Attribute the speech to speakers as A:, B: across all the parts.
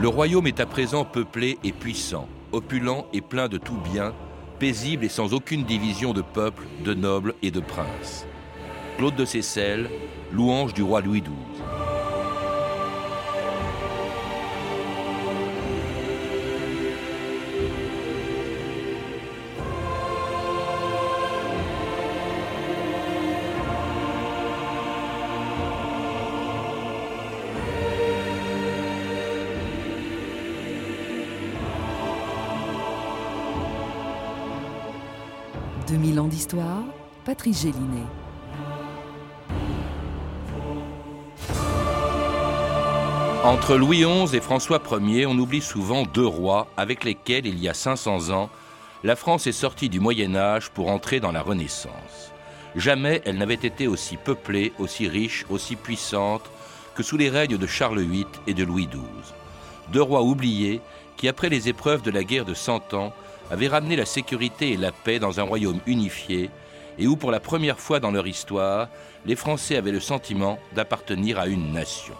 A: Le royaume est à présent peuplé et puissant, opulent et plein de tout bien, paisible et sans aucune division de peuple, de nobles et de princes. Claude de Seyssel, louange du roi Louis XII.
B: 2000 ans d'histoire, Patrice Gélinet.
A: Entre Louis XI et François Ier, on oublie souvent deux rois avec lesquels, il y a 500 ans, la France est sortie du Moyen Âge pour entrer dans la Renaissance. Jamais elle n'avait été aussi peuplée, aussi riche, aussi puissante que sous les règnes de Charles VIII et de Louis XII. Deux rois oubliés qui, après les épreuves de la guerre de Cent Ans, avaient ramené la sécurité et la paix dans un royaume unifié et où, pour la première fois dans leur histoire, les Français avaient le sentiment d'appartenir à une nation.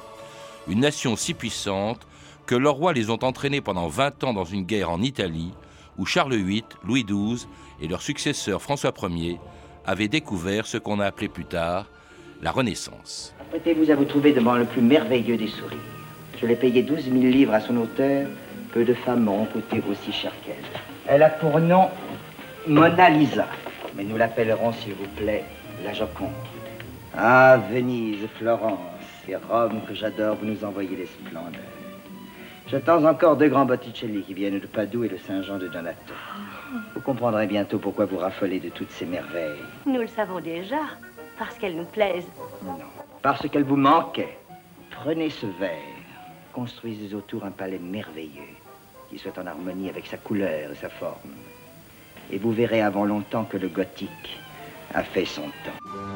A: Une nation si puissante que leurs rois les ont entraînés pendant 20 ans dans une guerre en Italie, où Charles VIII, Louis XII et leur successeur François Ier avaient découvert ce qu'on a appelé plus tard la Renaissance.
C: Vous devant le plus merveilleux des sourires. Je l'ai payé 12 000 livres à son auteur. Peu de femmes m'ont coûté aussi cher qu'elle. Elle a pour nom Mona Lisa, mais nous l'appellerons, s'il vous plaît, la Joconde. Ah, Venise, Florence et Rome, que j'adore, vous nous envoyez les splendeurs. J'attends encore deux grands Botticelli qui viennent de Padoue et le Saint-Jean de Donato. Vous comprendrez bientôt pourquoi vous raffolez de toutes ces merveilles.
D: Nous le savons déjà, parce qu'elles nous plaisent.
C: Non, parce qu'elles vous manquaient. Prenez ce verre, construisez autour un palais merveilleux qui soit en harmonie avec sa couleur et sa forme. Et vous verrez avant longtemps que le gothique a fait son temps.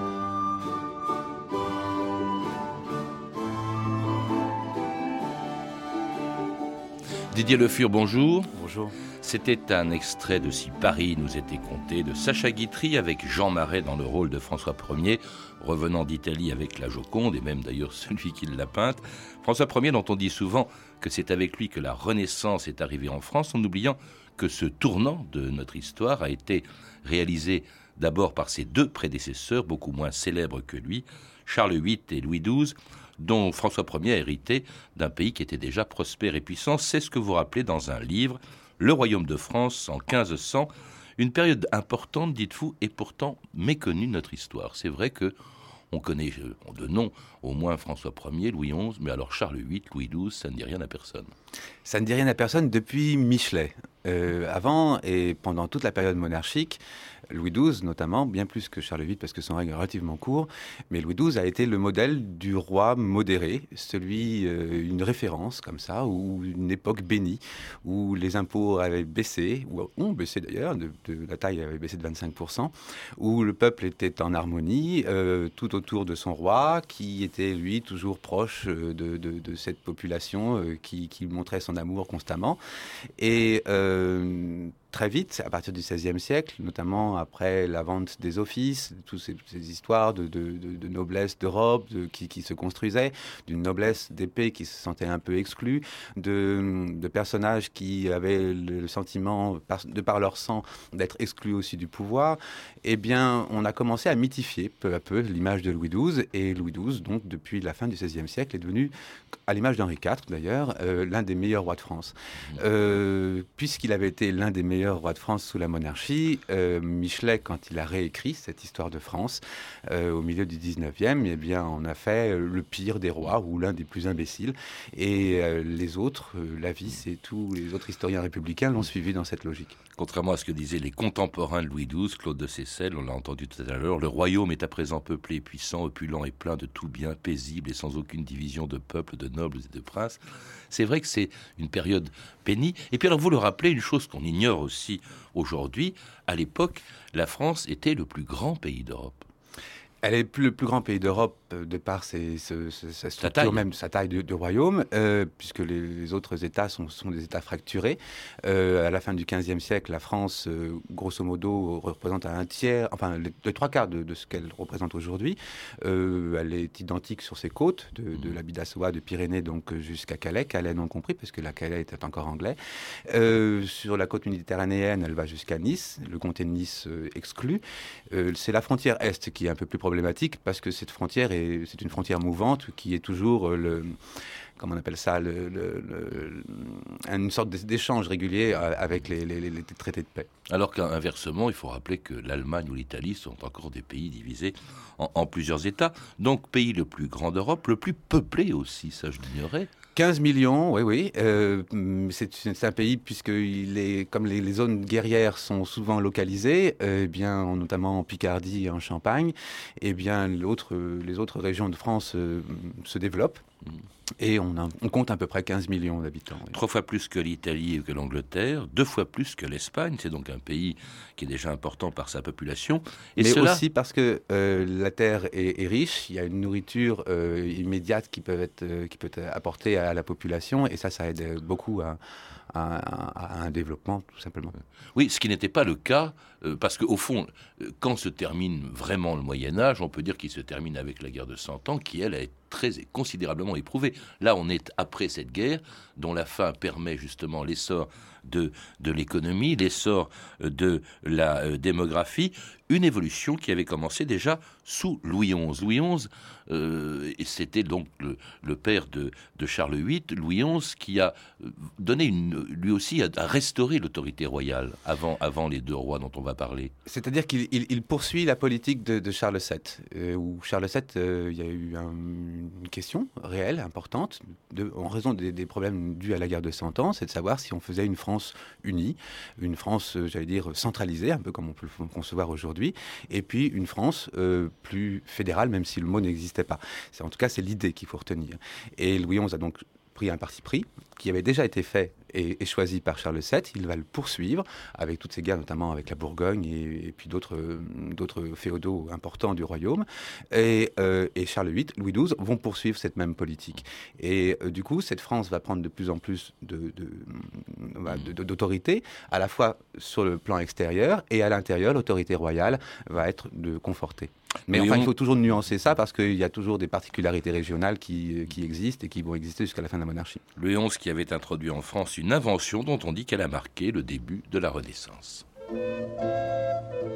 A: Didier Le Fur, bonjour.
E: Bonjour.
A: C'était un extrait de Si Paris nous était compté de Sacha Guitry avec Jean Marais dans le rôle de François Ier, revenant d'Italie avec la Joconde et même d'ailleurs celui qui l'a peinte. François Ier dont on dit souvent que c'est avec lui que la Renaissance est arrivée en France, en oubliant que ce tournant de notre histoire a été réalisé d'abord par ses deux prédécesseurs, beaucoup moins célèbres que lui, Charles VIII et Louis XII, dont François Ier a hérité d'un pays qui était déjà prospère et puissant. C'est ce que vous rappelez dans un livre, Le Royaume de France en 1500, une période importante, dites-vous, et pourtant méconnue de notre histoire. C'est vrai que on connaît euh, de nom au moins François Ier, Louis XI, mais alors Charles VIII, Louis XII, ça ne dit rien à personne.
E: Ça ne dit rien à personne depuis Michelet. Euh, avant et pendant toute la période monarchique, Louis XII notamment, bien plus que Charles VIII parce que son règne est relativement court, mais Louis XII a été le modèle du roi modéré, celui, euh, une référence comme ça, ou une époque bénie, où les impôts avaient baissé, ou ont baissé d'ailleurs, de, la taille avait baissé de 25%, où le peuple était en harmonie euh, tout autour de son roi, qui était lui toujours proche euh, de, cette population qui, qui, montrait son amour constamment. Et très vite, à partir du XVIe siècle, notamment après la vente des offices, toutes ces, histoires de, noblesse d'Europe qui, qui, se construisaient, d'une noblesse d'épée qui se sentait un peu exclue, de, personnages qui avaient le sentiment, de par leur sang, d'être exclus aussi du pouvoir, eh bien, on a commencé à mythifier peu à peu l'image de Louis XII. Et Louis XII, donc, depuis la fin du XVIe siècle, est devenu, à l'image d'Henri IV d'ailleurs, euh, l'un des meilleurs rois de France. Mmh. Euh, puisqu'il avait été l'un des meilleurs roi de France sous la monarchie, euh, Michelet, quand il a réécrit cette histoire de France euh, au milieu du 19e, eh bien, on a fait le pire des rois ou l'un des plus imbéciles. Et euh, les autres, Lavis et tous les autres historiens républicains l'ont suivi dans cette logique.
A: Contrairement à ce que disaient les contemporains de Louis XII, Claude de Seyssel, on l'a entendu tout à l'heure, le royaume est à présent peuplé, puissant, opulent et plein de tout bien, paisible et sans aucune division de peuples, de nobles et de princes. C'est vrai que c'est une période pénible. Et puis alors vous le rappelez, une chose qu'on ignore aussi aujourd'hui, à l'époque, la France était le plus grand pays d'Europe.
E: Elle est plus, le plus grand pays d'Europe euh, de par ses, ce- sa structure,
A: taille.
E: même sa taille de, de royaume, euh, puisque les, les autres États sont, sont des États fracturés. Euh, à la fin du XVe siècle, la France, euh, grosso modo, représente un tiers, enfin les, les trois quarts de, de ce qu'elle représente aujourd'hui. Elle est identique sur ses côtes, de, de la Bidassoa, de Pyrénées, donc jusqu'à Calais, Calais non compris, parce que la Calais était encore anglais. Sur la côte méditerranéenne, elle va jusqu'à Nice, le comté de Nice exclu. C'est la frontière est qui est un peu plus problématique parce que cette frontière est c'est une frontière mouvante qui est toujours euh, le comment on appelle ça une sorte d'échange régulier euh, avec les traités de paix.
A: Alors qu'inversement, il faut rappeler que l'Allemagne ou l'Italie sont encore des pays divisés en, en plusieurs États. Donc, pays le plus grand d'Europe, le plus peuplé aussi, ça je l'ignorais.
E: 15 millions, oui, oui. Euh, c'est un pays puisque il est, comme les, zones guerrières sont souvent localisées, euh, eh bien, en- notamment en Picardie et en Champagne, eh bien, les autres régions de France euh, se développent. Et on, a- on compte à peu près 15 millions d'habitants. oui.
A: Trois fois plus que l'Italie et que l'Angleterre, deux fois plus que l'Espagne. C'est donc un pays qui est déjà important par sa population. Et
E: Mais
A: cela,
E: aussi parce que euh, la terre est, est riche, il y a une nourriture euh, immédiate qui peut être euh, qui peut être apportée à la population et ça, ça aide beaucoup à, à- à- à un développement tout simplement.
A: oui, ce qui n'était pas le cas, euh, parce qu'au fond, euh, quand se termine vraiment le Moyen Âge, on peut dire qu'il se termine avec la guerre de Cent Ans, qui elle est très considérablement éprouvée. Là, on est après cette guerre, dont la fin permet justement l'essor de, de l'économie, l'essor euh, de la démographie, une évolution qui avait commencé déjà sous Louis XI. Louis XI, c'était donc le, père de, de Charles VIII, Louis XI, qui a donné lui aussi a, a restauré l'autorité royale avant, avant les deux rois dont on va
E: C'est-à-dire qu'il il- il poursuit la politique de, Charles VII, euh, où Charles VII, euh, il y a eu un- une question réelle, importante, en raison des, problèmes dus à la guerre de Cent Ans, c'est de savoir si on faisait une France unie, une France, euh, j'allais dire, centralisée, un peu comme on peut le concevoir aujourd'hui, et puis une France plus fédérale, même si le mot n'existait pas. En tout cas, c'est l'idée qu'il faut retenir. Et Louis XI a donc pris un parti pris qui avait déjà été fait et, et choisi par Charles VII. Il va le poursuivre avec toutes ces guerres, notamment avec la Bourgogne et, et puis d'autres euh, d'autres féodaux importants du royaume. Et, euh, et Charles VIII, Louis XII vont poursuivre cette même politique. Et euh, du coup, cette France va prendre de plus en plus de- de- bah, de- d'autorité, à la fois sur le plan extérieur et à l'intérieur, l'autorité royale va être de conforter. Mais enfin,
A: on-
E: il faut toujours nuancer ça parce qu'il y a toujours des particularités régionales qui, qui existent et qui vont exister jusqu'à la fin de la monarchie.
A: Louis XI qui avait introduit en France une invention dont on dit qu'elle a marqué le début de la Renaissance.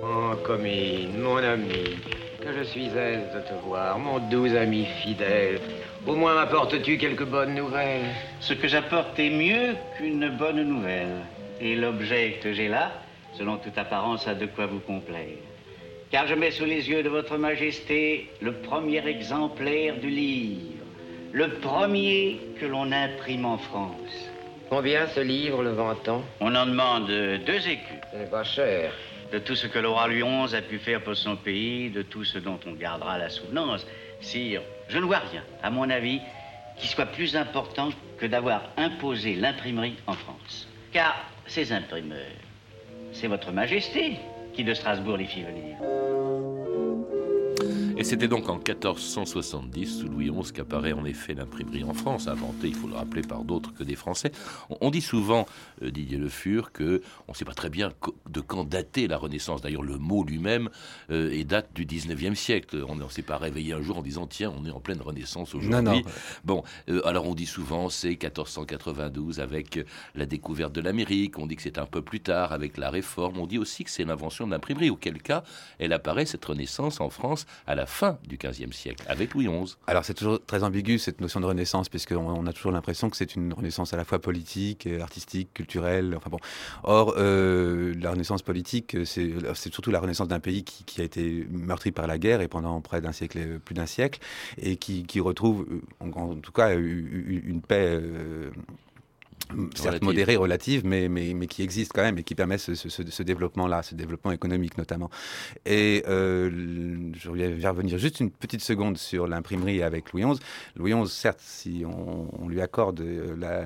F: Oh, Comine, mon ami, que je suis aise de te voir, mon doux ami fidèle. Au moins m'apportes-tu quelques bonnes nouvelles
G: Ce que j'apporte est mieux qu'une bonne nouvelle. Et l'objet que j'ai là, selon toute apparence, a de quoi vous complaire. Car je mets sous les yeux de votre majesté le premier exemplaire du livre. Le premier que l'on imprime en France.
F: Combien ce livre, le vantant
G: On en demande deux écus.
F: Ce n'est pas cher.
G: De tout ce que le roi Louis XI a pu faire pour son pays, de tout ce dont on gardera la souvenance. Sire, je ne vois rien, à mon avis, qui soit plus important que d'avoir imposé l'imprimerie en France. Car ces imprimeurs, c'est votre majesté qui de Strasbourg les fit venir.
A: Et c'était donc en 1470, sous Louis XI, qu'apparaît en effet l'imprimerie en France, inventée, il faut le rappeler, par d'autres que des Français. On, dit souvent, euh, Didier Le Fur, que on ne sait pas très bien de quand dater la Renaissance. D'ailleurs, le mot lui-même euh, est date du 19e siècle. On ne s'est pas réveillé un jour en disant, tiens, on est en pleine Renaissance aujourd'hui.
E: Non, non.
A: Bon, euh, alors on dit souvent c'est 1492 avec euh, la découverte de l'Amérique, on dit que c'est un peu plus tard avec la Réforme, on dit aussi que c'est l'invention de l'imprimerie, auquel cas elle apparaît cette Renaissance en France à la fin du XVe siècle, avec Louis XI.
E: Alors c'est toujours très ambigu cette notion de renaissance, puisqu'on on a toujours l'impression que c'est une renaissance à la fois politique, et artistique, culturelle. Enfin bon. Or, euh, la renaissance politique, c'est c'est surtout la renaissance d'un pays qui, a été meurtri par la guerre et pendant près d'un siècle, plus d'un siècle, et qui, retrouve, euh, en, tout cas, une paix. euh, certes
A: Relative.
E: modérée, relative, mais, mais, mais qui existe quand même et qui permet ce, ce- ce- ce développement-là, ce développement économique notamment. Et euh, je vais revenir juste une petite seconde sur l'imprimerie avec Louis XI. Louis XI, certes, si on, on lui accorde euh, la,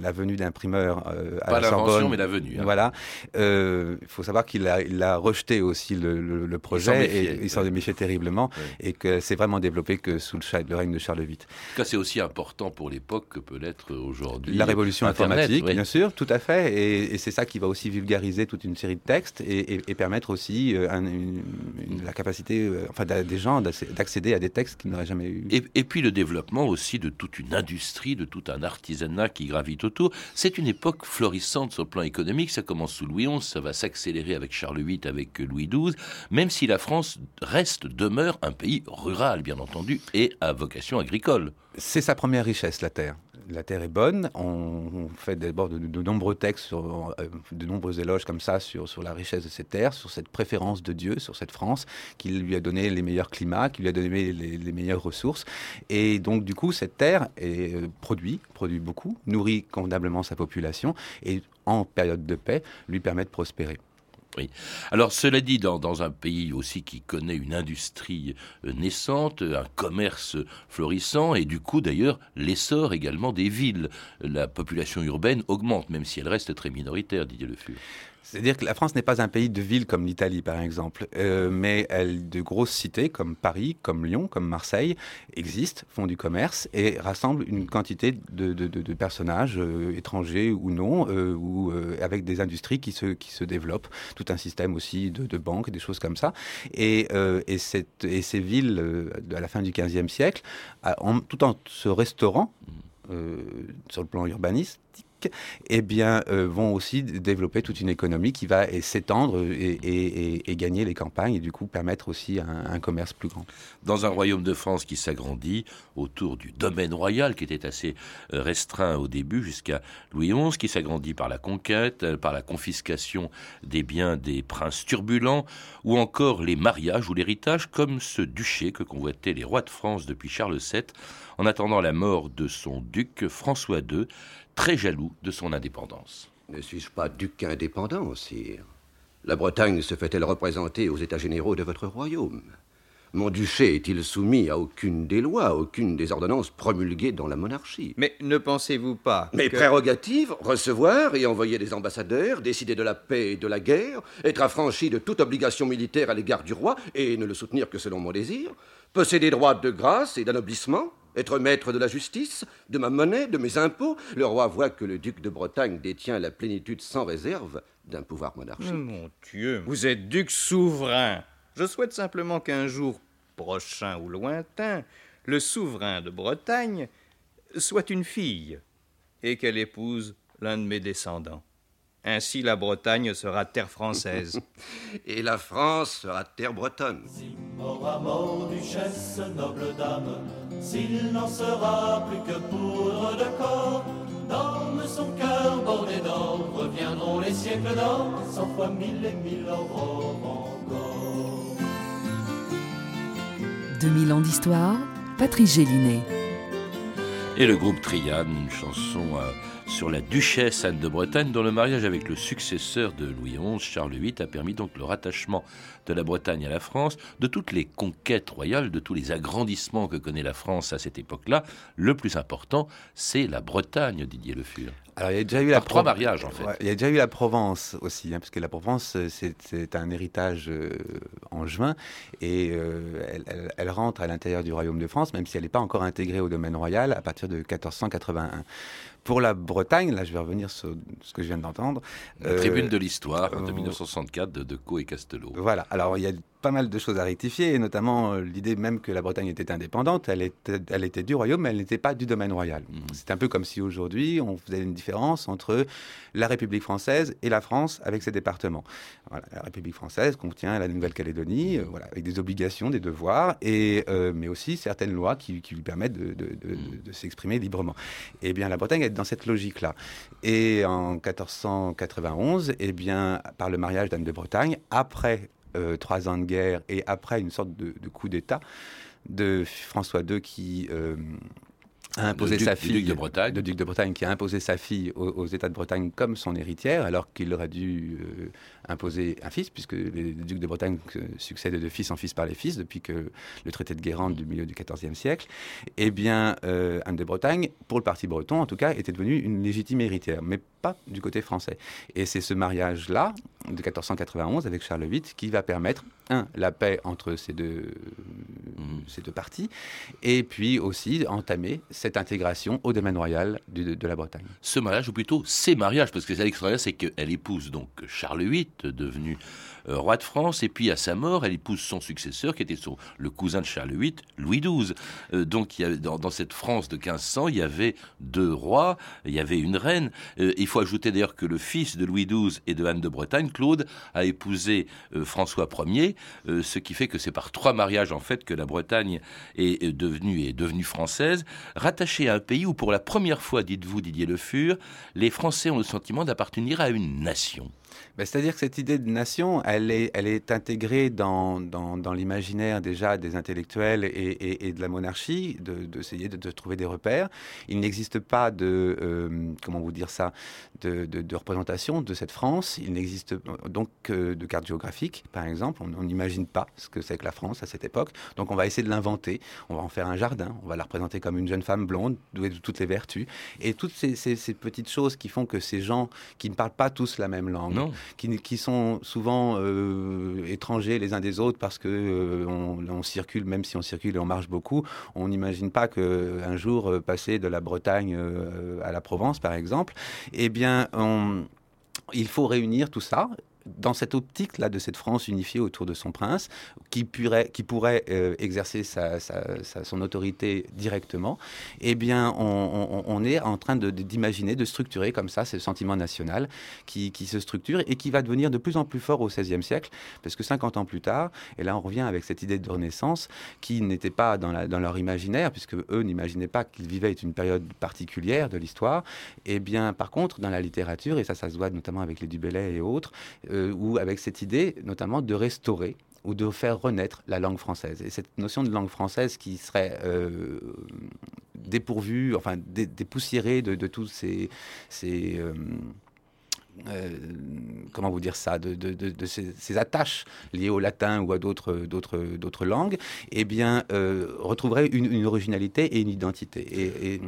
E: la venue d'imprimeur euh, à
A: Pas
E: la Sorbonne,
A: mais la venue. hein.
E: voilà. Euh, Il faut savoir qu'il a, il a rejeté aussi le, le- le
A: s'en
E: projet et il s'en méfiait terriblement
A: Ouais.
E: et que c'est vraiment développé que sous le, le règne de Charles VIII.
A: En tout cas, c'est aussi important pour l'époque que peut l'être aujourd'hui.
E: La révolution informatique,
A: oui.
E: bien sûr, tout à fait. Et, et c'est ça qui va aussi vulgariser toute une série de textes et, et- et permettre aussi euh, un- une- une- la capacité euh, enfin, des gens d'accé- d'accéder à des textes qu'ils n'auraient jamais eu.
A: Et puis le développement aussi de toute une industrie, de tout un artisanat qui gravite autour. C'est une époque florissante sur le plan économique. Ça commence sous Louis XI, ça va s'accélérer avec Charles VIII, avec Louis XII, même si la France reste, demeure un pays rural, bien entendu, et à vocation agricole.
E: C'est sa première richesse, la terre. La terre est bonne. On, fait d'abord de, nombreux textes, euh, de nombreux éloges comme ça sur, la richesse de cette terre, sur cette préférence de Dieu, sur cette France qui lui a donné les meilleurs climats, qui lui a donné les, meilleures ressources. Et donc, du coup, cette terre euh, produit, produit beaucoup, nourrit convenablement sa population et, en période de paix, lui permet de prospérer.
A: Alors, cela dit, dans, un pays aussi qui connaît une industrie euh, naissante, un commerce florissant, et du coup, d'ailleurs, l'essor également des villes. La population urbaine augmente, même si elle reste très minoritaire, Didier Le Fur.
E: C'est-à-dire que la France n'est pas un pays de villes comme l'Italie, par exemple, euh, mais elle, de grosses cités comme Paris, comme Lyon, comme Marseille existent, font du commerce et rassemblent une quantité de, de- de- de personnages, euh, étrangers ou non, euh, ou avec des industries qui se, qui se développent, tout un système aussi de, banques, des choses comme ça. Et, et, cette- et ces villes, à la fin du XVe siècle, en- tout en se restaurant euh, sur le plan urbanistique, eh bien, euh, vont aussi développer toute une économie qui va euh, s'étendre et, et- gagner les campagnes et du coup permettre aussi un, commerce plus grand.
A: Dans un royaume de France qui s'agrandit autour du domaine royal, qui était assez euh, restreint au début jusqu'à Louis XI, qui s'agrandit par la conquête, euh, par la confiscation des biens des princes turbulents, ou encore les mariages ou l'héritage, comme ce duché que convoitaient les rois de France depuis Charles VII, en attendant la mort de son duc François II, très jaloux de son indépendance.
H: Ne suis-je pas duc indépendant, sire? La Bretagne se fait-elle représenter aux États généraux de votre royaume? Mon duché est-il soumis à aucune des lois, à aucune des ordonnances promulguées dans la monarchie?
I: Mais ne pensez-vous pas
H: Mes
I: que...
H: prérogatives, recevoir et envoyer des ambassadeurs, décider de la paix et de la guerre, être affranchi de toute obligation militaire à l'égard du roi et ne le soutenir que selon mon désir, posséder droit de grâce et d'anoblissement, être maître de la justice, de ma monnaie, de mes impôts, le roi voit que le duc de Bretagne détient la plénitude sans réserve d'un pouvoir monarchique.
I: Mon Dieu, vous êtes duc souverain. Je souhaite simplement qu'un jour prochain ou lointain, le souverain de Bretagne soit une fille et qu'elle épouse l'un de mes descendants. Ainsi la Bretagne sera terre française.
H: Et la France sera terre bretonne.
J: Mort à mort, duchesse, noble dame, s'il n'en sera plus que poudre de corps, dans son cœur bordé d'or, reviendront les siècles d'or, cent fois mille et mille aurores encore.
B: 2000 ans d'histoire, Patrice Gélinet.
A: Et le groupe Triane, une chanson euh, sur la duchesse Anne de Bretagne, dont le mariage avec le successeur de Louis XI, Charles VIII, a permis donc le rattachement de la Bretagne à la France, de toutes les conquêtes royales, de tous les agrandissements que connaît la France à cette époque-là. Le plus important, c'est la Bretagne, Didier Le Fur.
E: Alors, il y a déjà eu la
A: trois mariages, en fait.
E: Ouais, il y a déjà eu la Provence aussi, hein, parce que la Provence, euh, c'est c'est un héritage euh, angevin, et euh, elle, elle- elle rentre à l'intérieur du royaume de France, même si elle n'est pas encore intégrée au domaine royal, à partir de 1481. Pour la Bretagne, là je vais revenir sur ce que je viens d'entendre.
A: La
E: euh,
A: tribune de l'histoire de
E: euh,
A: 1964 de Decaux et Castelot.
E: Voilà, alors il y a pas mal de choses à rectifier, et notamment euh, l'idée même que la Bretagne était indépendante, elle était, elle était du royaume, mais elle n'était pas du domaine royal.
A: Mhm.
E: C'est un peu comme si aujourd'hui on faisait une différence entre la République française et la France avec ses départements. Voilà, la République française contient la Nouvelle-Calédonie, euh, voilà, avec des obligations, des devoirs, et, euh, mais aussi certaines lois qui, qui lui permettent de, de- de- de- de s'exprimer librement. Eh bien, la Bretagne est dans cette logique-là. Et en 1491, eh bien, par le mariage d'Anne de Bretagne, après euh, trois ans de guerre et après une sorte de, de coup d'État de François II qui euh, a imposé
A: duc-
E: sa fille,
A: duc de Bretagne.
E: duc de Bretagne, qui a imposé sa fille aux, aux États de Bretagne comme son héritière, alors qu'il aurait dû euh, imposer un fils, puisque les ducs de Bretagne succèdent de fils en fils par les fils depuis que le traité de Guérande du milieu du XIVe siècle. Eh bien, euh, Anne de Bretagne, pour le parti breton en tout cas, était devenue une légitime héritière, mais pas du côté français. Et c'est ce mariage-là, de 1491, avec Charles VIII, qui va permettre, un, la paix entre ces deux, ces deux parties, et puis aussi entamer cette intégration au domaine royal du- de, la Bretagne.
A: ce mariage, ou plutôt ces mariages, parce que c'est extraordinaire, c'est qu'elle épouse donc Charles VIII, devenu roi de France, et puis à sa mort, elle épouse son successeur, qui était son, le cousin de Charles VIII, Louis XII. Euh, donc dans, cette France de 1500, il y avait deux rois, il y avait une reine. Euh, il faut ajouter d'ailleurs que le fils de Louis XII et de Anne de Bretagne, Claude, a épousé euh, François Ier, euh, ce qui fait que c'est par trois mariages en fait que la Bretagne est devenue est devenue française, rattachée à un pays où pour la première fois, dites-vous Didier Le Fur, les Français ont le sentiment d'appartenir à une nation.
E: Ben, C'est-à-dire que cette idée de nation, elle est, intégrée dans, l'imaginaire déjà des intellectuels et, de la monarchie, de- d'essayer de, de trouver des repères. Il n'existe pas de, euh, comment vous dire ça, de, de- de représentation de cette France. Il n'existe donc que de carte géographique, par exemple. On n'imagine pas ce que c'est que la France à cette époque. Donc on va essayer de l'inventer. On va en faire un jardin. On va la représenter comme une jeune femme blonde, douée de toutes les vertus. Et toutes ces, petites choses qui font que ces gens qui ne parlent pas tous la même langue. Qui, sont souvent euh, étrangers les uns des autres parce que euh, on, circule, même si on circule et on marche beaucoup, on n'imagine pas que un jour euh, passer de la Bretagne euh, à la Provence, par exemple, eh bien, il faut réunir tout ça. Dans cette optique-là de cette France unifiée autour de son prince, qui pourrait, euh, exercer sa, son autorité directement, eh bien, on, est en train d'imaginer, de structurer comme ça ce sentiment national qui, qui se structure et qui va devenir de plus en plus fort au XVIe siècle, parce que 50 ans plus tard, et là on revient avec cette idée de renaissance qui n'était pas dans, dans leur imaginaire, puisque eux n'imaginaient pas qu'ils vivaient une période particulière de l'histoire, et bien par contre dans la littérature, et ça ça se voit notamment avec les Dubellay et autres, euh, ou avec cette idée notamment de restaurer ou de faire renaître la langue française. Et cette notion de langue française qui serait euh, dépourvue, enfin dé- dépoussiérée de, tous ces... euh, euh, comment vous dire ça, de, ces, attaches liées au latin ou à d'autres, langues, eh bien, retrouverait une, originalité et une identité. Et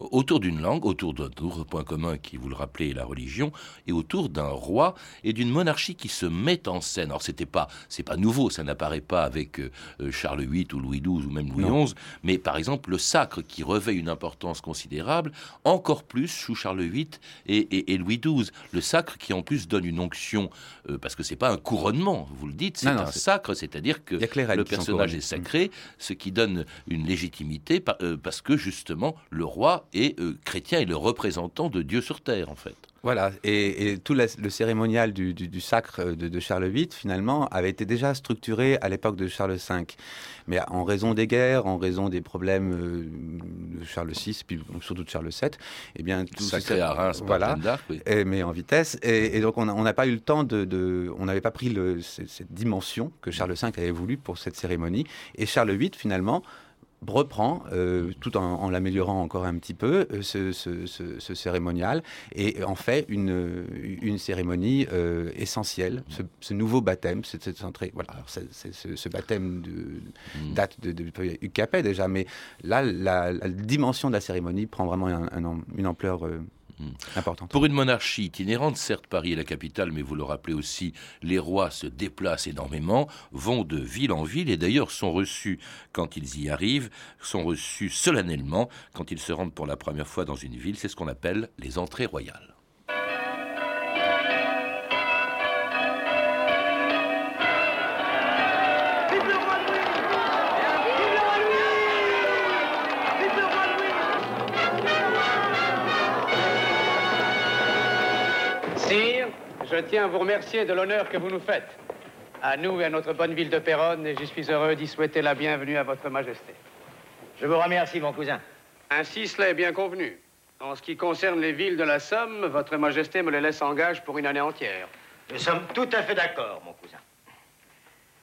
A: autour d'une langue, autour d'un autre point commun qui, vous le rappelez, est la religion, et autour d'un roi et d'une monarchie qui se met en scène. Alors c'était pas, c'est pas nouveau, ça n'apparaît pas avec euh, euh, Charles VIII ou Louis XII ou même Louis
E: Non.
A: XI, mais par exemple le sacre qui revêt une importance considérable, encore plus sous Charles VIII et, et- et Louis XII. Le sacre qui en plus donne une onction, euh, parce que c'est pas un couronnement, vous le dites, c'est
E: Non,
A: un sacre, c'est-à-dire que le personnage est sacré, ce qui donne une légitimité par- euh, parce que justement le roi est euh, chrétien et le représentant de Dieu sur terre en fait.
E: Voilà, et, et tout la- le cérémonial du, du- du sacre de, de Charles VIII, finalement, avait été déjà structuré à l'époque de Charles V. Mais en raison des guerres, en raison des problèmes euh, de Charles VI, puis surtout de Charles VII, eh bien, tout
A: Sacré à Reims
E: voilà,
A: oui.
E: et- mais en vitesse. Et, et donc, on n'a pas eu le temps de. de- on n'avait pas pris le- cette, cette dimension que Charles V avait voulu pour cette cérémonie. Et Charles VIII, finalement, reprend, euh, tout en, en l'améliorant encore un petit peu, euh, ce, ce- ce- ce cérémonial. Et en fait une, une cérémonie euh, essentielle, ce, nouveau baptême, cette, cette entrée, voilà, alors ce, ce baptême de, date de, de, déjà, mais là, la, la dimension de la cérémonie prend vraiment un- un am- une ampleur euh, importante.
A: Pour une monarchie itinérante, certes Paris est la capitale, mais vous le rappelez aussi, les rois se déplacent énormément, vont de ville en ville et d'ailleurs sont reçus quand ils y arrivent, sont reçus solennellement quand ils se rendent pour la première fois dans une ville, c'est ce qu'on appelle les entrées royales.
K: Je tiens à vous remercier de l'honneur que vous nous faites. À nous et à notre bonne ville de Péronne, et je suis heureux d'y souhaiter la bienvenue à votre majesté.
L: Je vous remercie, mon cousin.
K: Ainsi, cela est bien convenu. En ce qui concerne les villes de la Somme, votre majesté me les laisse en gage pour une année entière.
L: Nous sommes tout à fait d'accord, mon cousin.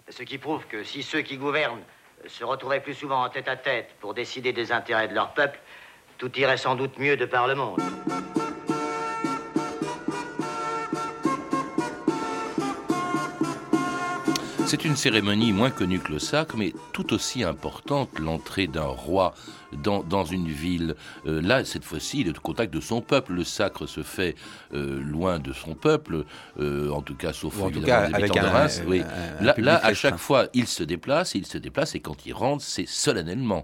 L: Ce qui prouve que si ceux qui gouvernent se retrouvaient plus souvent en tête à tête pour décider des intérêts de leur peuple, Tout irait sans doute mieux de par le monde.
A: C'est une cérémonie moins connue que le sacre, mais tout aussi importante, l'entrée d'un roi dans, dans une ville. Euh, là, cette fois-ci, le contact de son peuple. Le sacre se fait euh, loin de son peuple, euh, en tout cas, sauf
E: en tout cas, avec
A: de
E: un-
A: Reims. oui.
E: un-
A: là, à chaque fois, il se déplace, il se déplace, et quand il rentre, c'est solennellement.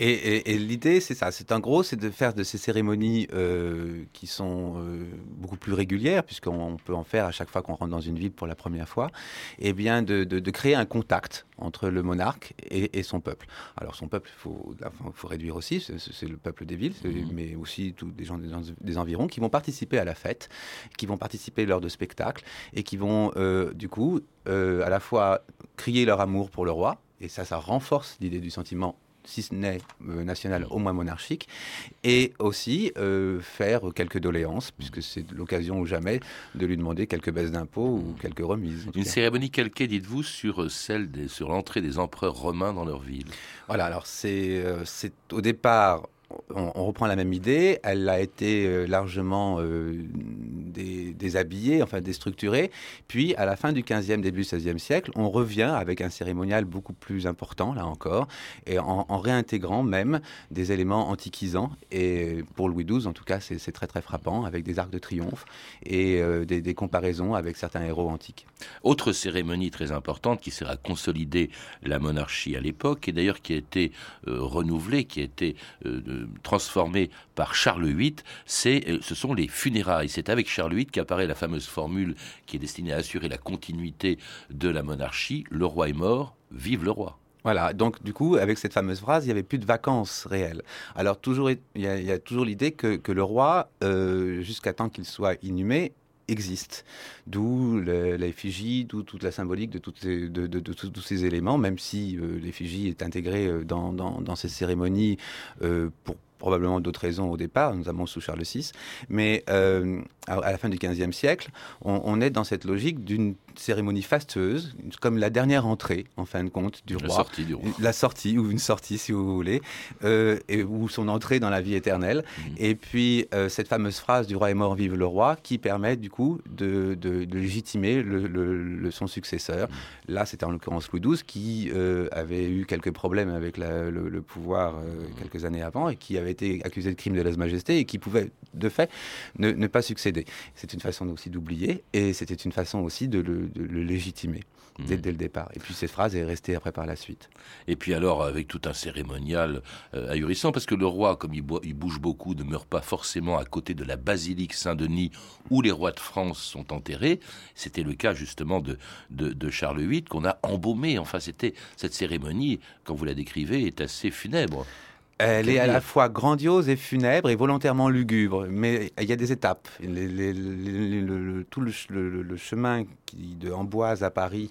E: Et, et- et l'idée, c'est ça. C'est en gros, c'est de faire de ces cérémonies euh, qui sont euh, beaucoup plus régulières, puisqu'on peut en faire à chaque fois qu'on rentre dans une ville pour la première fois, et bien de, de- de créer un contact entre le monarque et, et son peuple. Alors son peuple, il faut, réduire aussi, c'est- le peuple des villes, c'est- mais aussi tous des gens des, en- des environs qui vont participer à la fête, qui vont participer lors de spectacles et qui vont euh, du coup à la fois crier leur amour pour le roi, et ça, ça renforce l'idée du sentiment si ce n'est euh, national, au moins monarchique, et aussi euh, faire quelques doléances, puisque c'est l'occasion ou jamais de lui demander quelques baisses d'impôts ou quelques remises.
A: Une
E: cas.
A: cérémonie calquée, dites-vous, sur euh, celle des, sur l'entrée des empereurs romains dans leur ville?
E: Voilà, alors c'est euh, c'est au départ, on, reprend la même idée, elle a été euh, largement euh, dé- déshabillée, enfin déstructurée, puis à la fin du 15e, début 16e siècle, on revient avec un cérémonial beaucoup plus important, là encore, et en, réintégrant même des éléments antiquisants, et pour Louis XII, en tout cas, c'est très très frappant, avec des arcs de triomphe et euh, des, comparaisons avec certains héros antiques.
A: Autre cérémonie très importante qui sert à consolider la monarchie à l'époque, et d'ailleurs qui a été renouvelée, qui a été transformée par Charles VIII, c'est, euh, ce sont les funérailles. C'est avec Charles VIII qu'apparaît la fameuse formule qui est destinée à assurer la continuité de la monarchie. Le roi est mort, vive le roi.
E: Voilà, donc du coup, avec cette fameuse phrase, il n'y avait plus de vacances réelles. Alors, toujours, il y a, toujours l'idée que, que le roi, euh, jusqu'à temps qu'il soit inhumé, existe. D'où le- l'effigie, d'où toute la symbolique de, tous ces éléments, même si euh, l'effigie est intégrée euh, dans, ces cérémonies euh, pour probablement d'autres raisons au départ, notamment sous Charles VI. Mais à, la fin du XVe siècle, on est dans cette logique d'une cérémonie fastueuse, comme la dernière entrée, en fin de compte, du
A: La
E: roi.
A: sortie du roi.
E: La sortie, ou une sortie, si vous voulez, euh, et, ou son entrée dans la vie éternelle.
A: Mhm.
E: Et puis, euh, cette fameuse phrase du roi est mort, vive le roi, qui permet, du coup, de, de- de légitimer le, le- le- son successeur.
A: Mhm.
E: Là, c'était en l'occurrence Louis XII, qui euh, avait eu quelques problèmes avec la- le, le pouvoir
A: Mhm.
E: quelques années avant, et qui avait été accusé de crime de lèse-majesté, et qui pouvait, de fait, ne, ne pas succéder. C'est une façon aussi d'oublier, et c'était une façon aussi de le, de le légitimer. Dès,
A: Mhm.
E: dès le départ. Et puis cette phrase est restée après par la suite.
A: Et puis alors, avec tout un cérémonial euh, ahurissant, parce que le roi, comme il bouge beaucoup, ne meurt pas forcément à côté de la basilique Saint-Denis où les rois de France sont enterrés. C'était le cas justement de, de, de Charles VIII qu'on a embaumé. Enfin, c'était cette cérémonie, quand vous la décrivez, est assez funèbre.
E: Elle est à la fois grandiose et funèbre et volontairement lugubre, mais il y a des étapes. Les- les- les- le- le- tout le, ch- le- le chemin qui, de Amboise à Paris,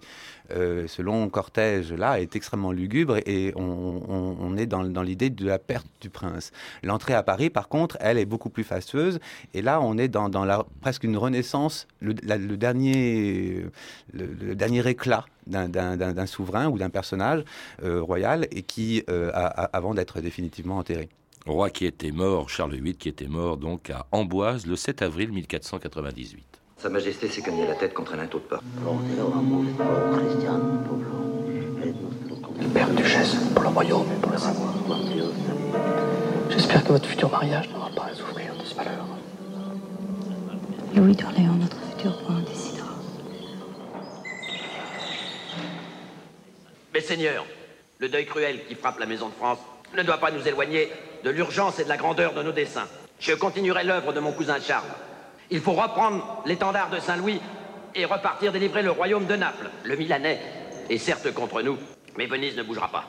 E: euh, ce long cortège-là, est extrêmement lugubre et on, on- on est dans, dans l'idée de la perte du prince. L'entrée à Paris, par contre, elle est beaucoup plus fastueuse et là, on est dans, dans la, presque une renaissance, le, la- le dernier, le, le dernier éclat d'un- souverain ou d'un personnage euh, royal et qui, euh, a- a- avant d'être définitivement enterré.
A: Roi qui était mort, Charles VIII qui était mort donc à Amboise le 7 avril 1498.
L: Sa Majesté s'est cogné la tête contre un linteau de porc.
M: Père Duchesse, pour le royaume et pour le savoir. J'espère que votre futur mariage n'aura pas à souffrir de ce malheur.
N: Louis d'Orléans, notre futur roi,
O: seigneurs, le deuil cruel qui frappe la Maison de France ne doit pas nous éloigner de l'urgence et de la grandeur de nos desseins. Je continuerai l'œuvre de mon cousin Charles. Il faut reprendre l'étendard de Saint-Louis et repartir délivrer le royaume de Naples. Le Milanais est certes contre nous, mais Venise ne bougera pas.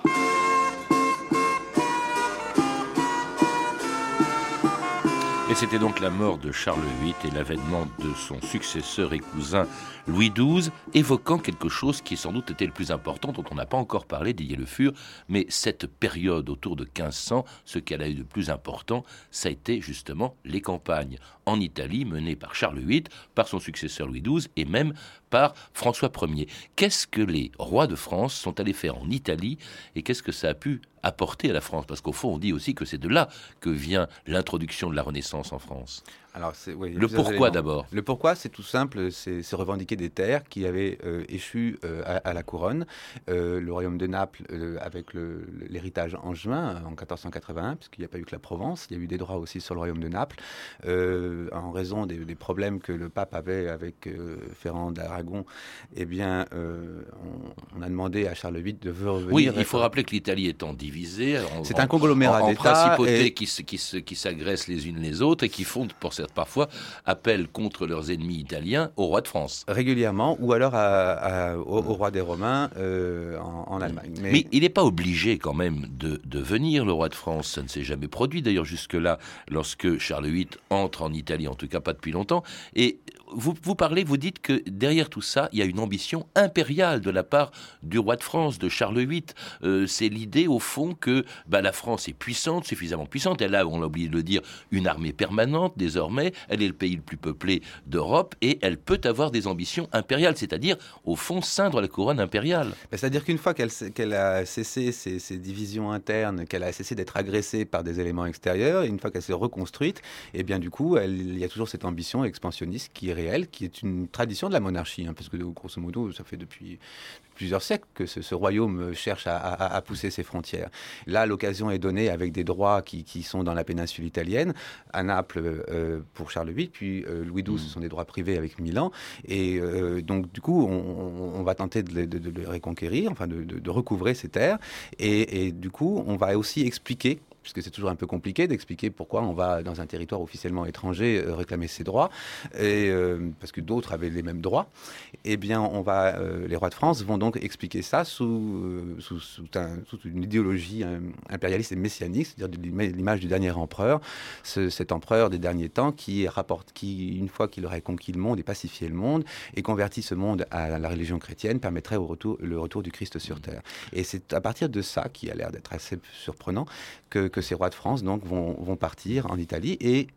A: Et c'était donc la mort de Charles VIII et l'avènement de son successeur et cousin Louis XII, évoquant quelque chose qui sans doute était le plus important, dont on n'a pas encore parlé, Didier Le Fur, mais cette période autour de 1500, ce qu'elle a eu de plus important, ça a été justement les campagnes en Italie menées par Charles VIII, par son successeur Louis XII et même par François Ier. Qu'est-ce que les rois de France sont allés faire en Italie et qu'est-ce que ça a pu apporté à la France Parce qu'au fond, on dit aussi que c'est de là que vient l'introduction de la Renaissance en France.
E: Alors, oui,
A: le pourquoi d'abord
E: Le pourquoi, c'est tout simple, c'est revendiquer des terres qui avaient euh, échu euh, à, à la couronne. Euh, le royaume de Naples, euh, avec l'héritage angevin euh, en 1481, puisqu'il n'y a pas eu que la Provence, il y a eu des droits aussi sur le royaume de Naples, en raison des, des problèmes que le pape avait avec Ferrand d'Aragon. Eh bien, on, on a demandé à Charles VIII de revenir.
A: Oui, il faut rappeler que l'Italie étant divisée, en-
E: C'est
A: en-
E: un conglomérat
A: en, en
E: d'États
A: principautés
E: et-
A: qui, qui, qui s'agressent les unes les autres et qui font, pour parfois, appel contre leurs ennemis italiens au roi de France.
E: régulièrement, ou alors à- à- au, au roi des Romains euh, en, en Allemagne.
A: Mais, il n'est pas obligé quand même de, de venir, le roi de France. Ça ne s'est jamais produit d'ailleurs jusque-là, lorsque Charles VIII entre en Italie, en tout cas pas depuis longtemps. Et vous, vous parlez, vous dites que derrière tout ça, il y a une ambition impériale de la part du roi de France, de Charles VIII. Euh, C'est l'idée, au fond, que bah, la France est puissante, suffisamment puissante. Elle a, on l'a oublié de le dire, une armée permanente désormais. Elle est le pays le plus peuplé d'Europe et elle peut avoir des ambitions impériales, c'est-à-dire, au fond, ceindre la couronne impériale.
E: C'est-à-dire qu'une fois qu'elle a cessé ces, ces divisions internes, qu'elle a cessé d'être agressée par des éléments extérieurs, une fois qu'elle s'est reconstruite, et bien du coup, elle- il y a toujours cette ambition expansionniste qui réelle, qui est une tradition de la monarchie, hein, parce que grosso modo, ça fait depuis plusieurs siècles que ce, ce royaume cherche à, à- à pousser ses frontières. Là, l'occasion est donnée avec des droits qui, qui sont dans la péninsule italienne, à Naples euh, pour Charles VIII, puis euh, Louis XII, ce sont des droits privés avec Milan, et euh, donc du coup, on, va tenter de, les- de- de les reconquérir, enfin de, de- de recouvrer ces terres, et, et du coup, on va aussi expliquer puisque c'est toujours un peu compliqué d'expliquer pourquoi on va dans un territoire officiellement étranger euh, réclamer ses droits, et, euh, parce que d'autres avaient les mêmes droits. Eh bien, on va, euh, les rois de France vont donc expliquer ça sous, euh, sous, sous un- sous une idéologie impérialiste et messianique, c'est-à-dire l'image du dernier empereur, ce- cet empereur des derniers temps qui rapporte, qui une fois qu'il aurait conquis le monde et pacifié le monde et converti ce monde à la religion chrétienne, permettrait au retour, le retour du Christ sur terre. Et c'est à partir de ça, qui a l'air d'être assez surprenant, que, que ces rois de France donc vont, vont partir en Italie et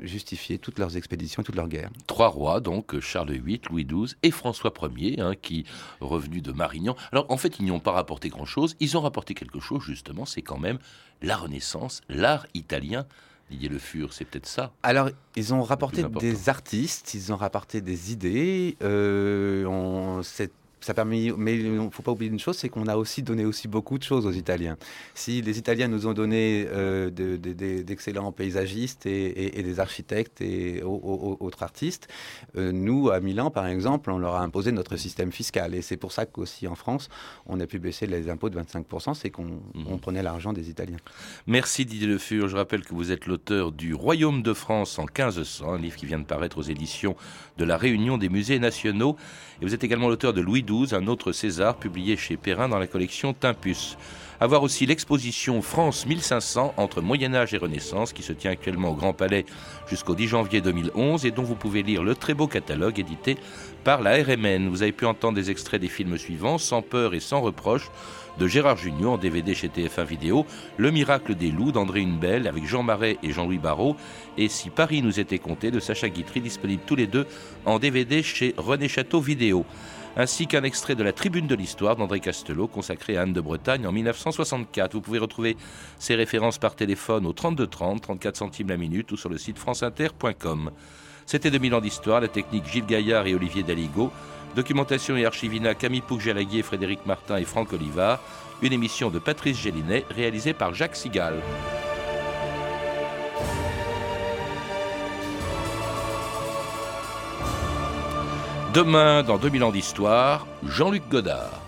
E: justifier toutes leurs expéditions, toutes leurs guerres.
A: Trois rois, donc Charles VIII, Louis XII et François Ier, hein, qui, revenus de Marignan. Alors, en fait, ils n'y ont pas rapporté grand-chose. Ils ont rapporté quelque chose, justement, c'est quand même la Renaissance, l'art italien. Didier Le Fur, c'est peut-être ça.
E: Alors, ils ont rapporté des artistes, ils ont rapporté des idées. euh, on- c'est- ça a permis, mais il ne faut pas oublier une chose, c'est qu'on a aussi donné aussi beaucoup de choses aux Italiens. Si les Italiens nous ont donné euh, de- de- de- d'excellents paysagistes et, et- et des architectes et au- au- autres artistes, euh, nous, à Milan, par exemple, on leur a imposé notre système fiscal. Et c'est pour ça qu'aussi en France, on a pu baisser les impôts de 25%, c'est qu'on on prenait l'argent des Italiens.
A: Merci Didier Le Fur. Je rappelle que vous êtes l'auteur du Royaume de France en 1500, un livre qui vient de paraître aux éditions de la Réunion des musées nationaux. Et vous êtes également l'auteur de Louis XII, un autre César, publié chez Perrin dans la collection Timpus. À voir aussi l'exposition France 1500 entre Moyen-Âge et Renaissance qui se tient actuellement au Grand Palais jusqu'au 10 janvier 2011 et dont vous pouvez lire le très beau catalogue édité par la RMN. Vous avez pu entendre des extraits des films suivants, Sans peur et sans reproche, de Gérard Junior en DVD chez TF1 Vidéo, Le miracle des loups d'André Hunebelle avec Jean Marais et Jean-Louis Barrault, et Si Paris nous était compté de Sacha Guitry, disponibles tous les deux en DVD chez René Château Vidéo ainsi qu'un extrait de la Tribune de l'Histoire d'André Castelot consacré à Anne de Bretagne en 1964. Vous pouvez retrouver ces références par téléphone au 32 30, 34 centimes la minute ou sur le site franceinter.com. C'était 2000 ans d'histoire, la technique Gilles Gaillard et Olivier Daligo, documentation et archivina Camille Pouc-Jalaguier, Frédéric Martin et Franck Olivard, une émission de Patrice Gélinet réalisée par Jacques Sigal. Demain, dans 2000 ans d'histoire, Jean-Luc Godard.